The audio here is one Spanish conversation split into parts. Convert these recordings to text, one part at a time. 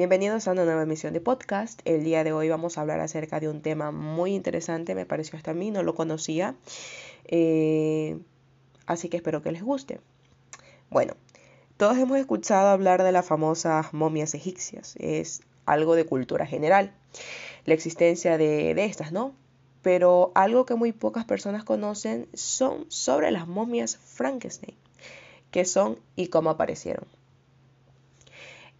Bienvenidos a una nueva emisión de podcast. El día de hoy vamos a hablar acerca de un tema muy interesante, me pareció hasta a mí, no lo conocía, eh, así que espero que les guste. Bueno, todos hemos escuchado hablar de las famosas momias egipcias, es algo de cultura general, la existencia de, de estas, ¿no? Pero algo que muy pocas personas conocen son sobre las momias Frankenstein, qué son y cómo aparecieron.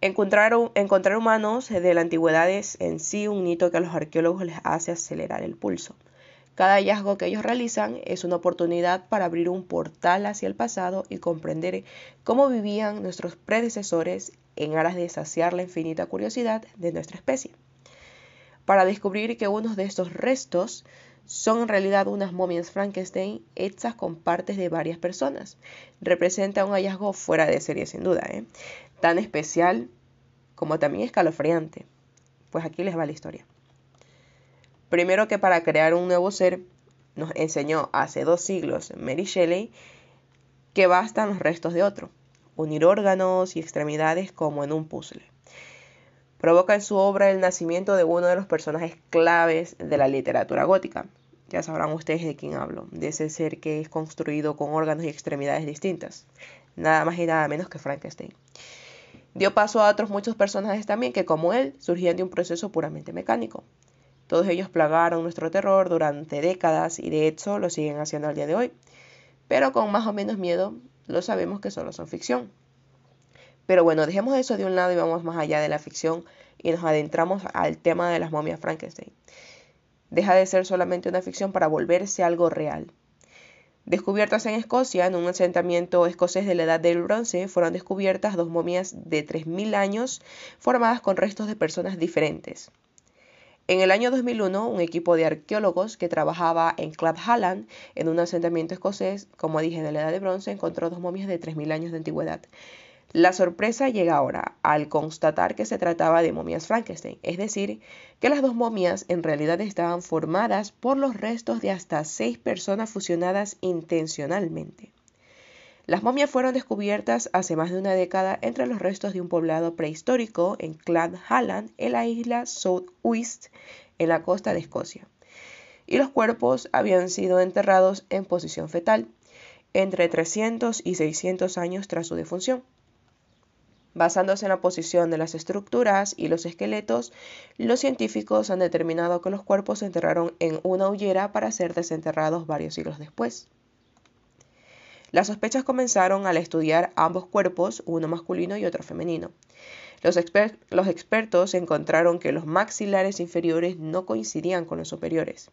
Encontrar, humanos de la antigüedad es en sí un hito que a los arqueólogos les hace acelerar el pulso. Cada hallazgo que ellos realizan es una oportunidad para abrir un portal hacia el pasado y comprender cómo vivían nuestros predecesores en aras de saciar la infinita curiosidad de nuestra especie. Para descubrir que unos de estos restos son en realidad unas momias Frankenstein hechas con partes de varias personas. Representa un hallazgo fuera de serie sin duda. ¿eh? tan especial como también escalofriante. Pues aquí les va la historia. Primero que para crear un nuevo ser, nos enseñó hace dos siglos Mary Shelley que bastan los restos de otro, unir órganos y extremidades como en un puzzle. Provoca en su obra el nacimiento de uno de los personajes claves de la literatura gótica. Ya sabrán ustedes de quién hablo, de ese ser que es construido con órganos y extremidades distintas, nada más y nada menos que Frankenstein. Dio paso a otros muchos personajes también que, como él, surgían de un proceso puramente mecánico. Todos ellos plagaron nuestro terror durante décadas y de hecho lo siguen haciendo al día de hoy. Pero con más o menos miedo, lo sabemos que solo son ficción. Pero bueno, dejemos eso de un lado y vamos más allá de la ficción y nos adentramos al tema de las momias Frankenstein. Deja de ser solamente una ficción para volverse algo real. Descubiertas en Escocia, en un asentamiento escocés de la Edad del Bronce, fueron descubiertas dos momias de 3.000 años formadas con restos de personas diferentes. En el año 2001, un equipo de arqueólogos que trabajaba en Halland, en un asentamiento escocés, como dije, de la Edad de Bronce, encontró dos momias de 3.000 años de antigüedad. La sorpresa llega ahora al constatar que se trataba de momias Frankenstein, es decir, que las dos momias en realidad estaban formadas por los restos de hasta seis personas fusionadas intencionalmente. Las momias fueron descubiertas hace más de una década entre los restos de un poblado prehistórico en Clan Halland, en la isla South en la costa de Escocia. Y los cuerpos habían sido enterrados en posición fetal, entre 300 y 600 años tras su defunción. Basándose en la posición de las estructuras y los esqueletos, los científicos han determinado que los cuerpos se enterraron en una hullera para ser desenterrados varios siglos después. Las sospechas comenzaron al estudiar ambos cuerpos, uno masculino y otro femenino. Los, los, expertos encontraron que los maxilares inferiores no coincidían con los superiores.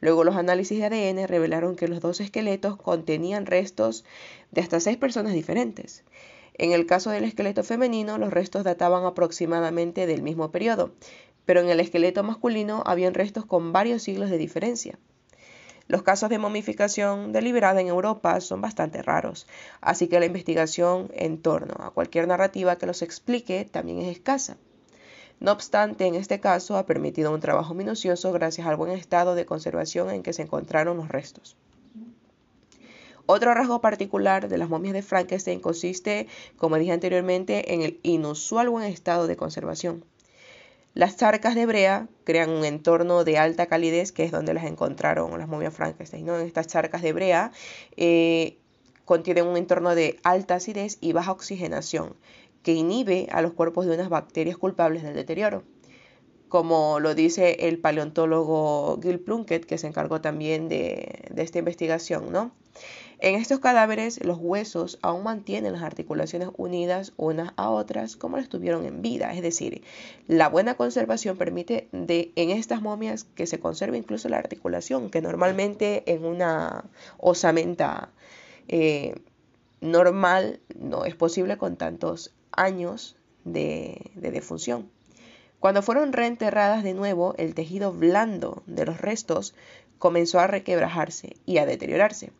Luego los análisis de ADN revelaron que los dos esqueletos contenían restos de hasta seis personas diferentes. En el caso del esqueleto femenino, los restos databan aproximadamente del mismo periodo, pero en el esqueleto masculino habían restos con varios siglos de diferencia. Los casos de momificación deliberada en Europa son bastante raros, así que la investigación en torno a cualquier narrativa que los explique también es escasa. No obstante, en este caso ha permitido un trabajo minucioso gracias al buen estado de conservación en que se encontraron los restos. Otro rasgo particular de las momias de Frankenstein consiste, como dije anteriormente, en el inusual buen estado de conservación. Las charcas de brea crean un entorno de alta calidez, que es donde las encontraron las momias Frankenstein. ¿no? En estas charcas de brea eh, contienen un entorno de alta acidez y baja oxigenación, que inhibe a los cuerpos de unas bacterias culpables del deterioro como lo dice el paleontólogo Gil Plunkett, que se encargó también de, de esta investigación, ¿no? En estos cadáveres los huesos aún mantienen las articulaciones unidas unas a otras como las tuvieron en vida, es decir, la buena conservación permite de, en estas momias que se conserve incluso la articulación, que normalmente en una osamenta eh, normal no es posible con tantos años de, de defunción. Cuando fueron reenterradas de nuevo, el tejido blando de los restos comenzó a requebrajarse y a deteriorarse.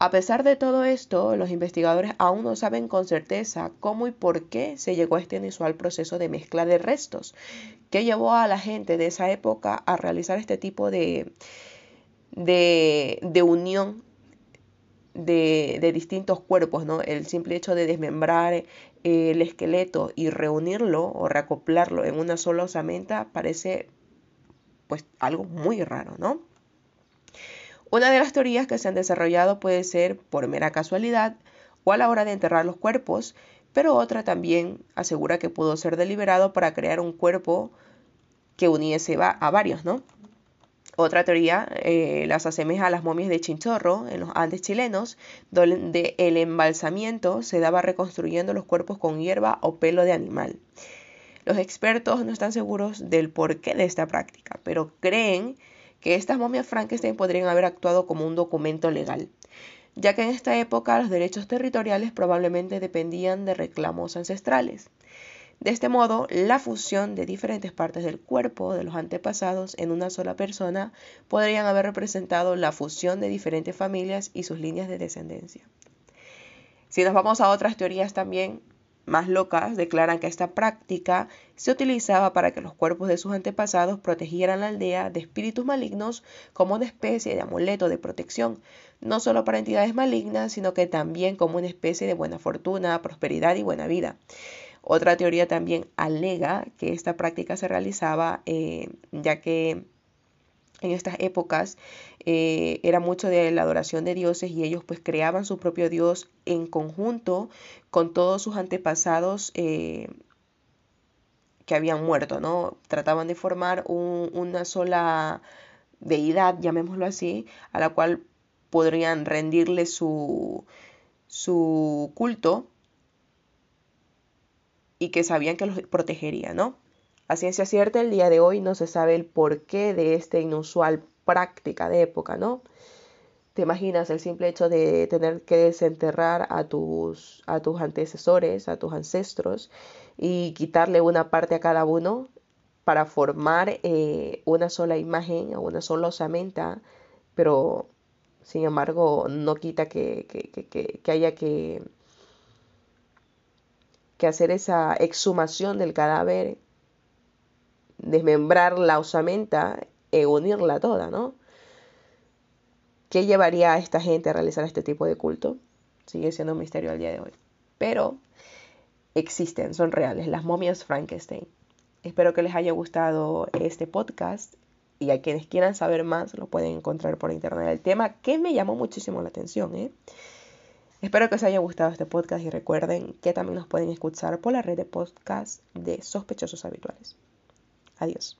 A pesar de todo esto, los investigadores aún no saben con certeza cómo y por qué se llegó a este inusual proceso de mezcla de restos, que llevó a la gente de esa época a realizar este tipo de, de, unión de, distintos cuerpos, ¿no? El simple hecho de desmembrar eh, el esqueleto y reunirlo o reacoplarlo en una sola osamenta parece pues algo muy raro, ¿no? Una de las teorías que se han desarrollado puede ser por mera casualidad o a la hora de enterrar los cuerpos, pero otra también asegura que pudo ser deliberado para crear un cuerpo que uniese a varios, ¿no? Otra teoría eh, las asemeja a las momias de Chinchorro en los Andes chilenos, donde el embalsamiento se daba reconstruyendo los cuerpos con hierba o pelo de animal. Los expertos no están seguros del porqué de esta práctica, pero creen que estas momias Frankenstein podrían haber actuado como un documento legal, ya que en esta época los derechos territoriales probablemente dependían de reclamos ancestrales. De este modo, la fusión de diferentes partes del cuerpo de los antepasados en una sola persona podrían haber representado la fusión de diferentes familias y sus líneas de descendencia. Si nos vamos a otras teorías también más locas, declaran que esta práctica se utilizaba para que los cuerpos de sus antepasados protegieran la aldea de espíritus malignos como una especie de amuleto de protección, no solo para entidades malignas, sino que también como una especie de buena fortuna, prosperidad y buena vida. Otra teoría también alega que esta práctica se realizaba eh, ya que en estas épocas eh, era mucho de la adoración de dioses y ellos pues creaban su propio dios en conjunto con todos sus antepasados eh, que habían muerto, ¿no? Trataban de formar una sola deidad, llamémoslo así, a la cual podrían rendirle su, su culto y que sabían que los protegería, ¿no? A ciencia cierta, el día de hoy no se sabe el porqué de esta inusual práctica de época, ¿no? ¿Te imaginas el simple hecho de tener que desenterrar a tus, a tus antecesores, a tus ancestros y quitarle una parte a cada uno para formar eh, una sola imagen o una sola osamenta, pero sin embargo no quita que, que haya que que hacer esa exhumación del cadáver, desmembrar la osamenta e unirla toda, ¿no? ¿Qué llevaría a esta gente a realizar este tipo de culto? Sigue siendo un misterio al día de hoy. Pero existen, son reales, las momias Frankenstein. Espero que les haya gustado este podcast y a quienes quieran saber más lo pueden encontrar por internet. El tema que me llamó muchísimo la atención, ¿eh? Espero que os haya gustado este podcast y recuerden que también nos pueden escuchar por la red de podcast de sospechosos habituales. Adiós.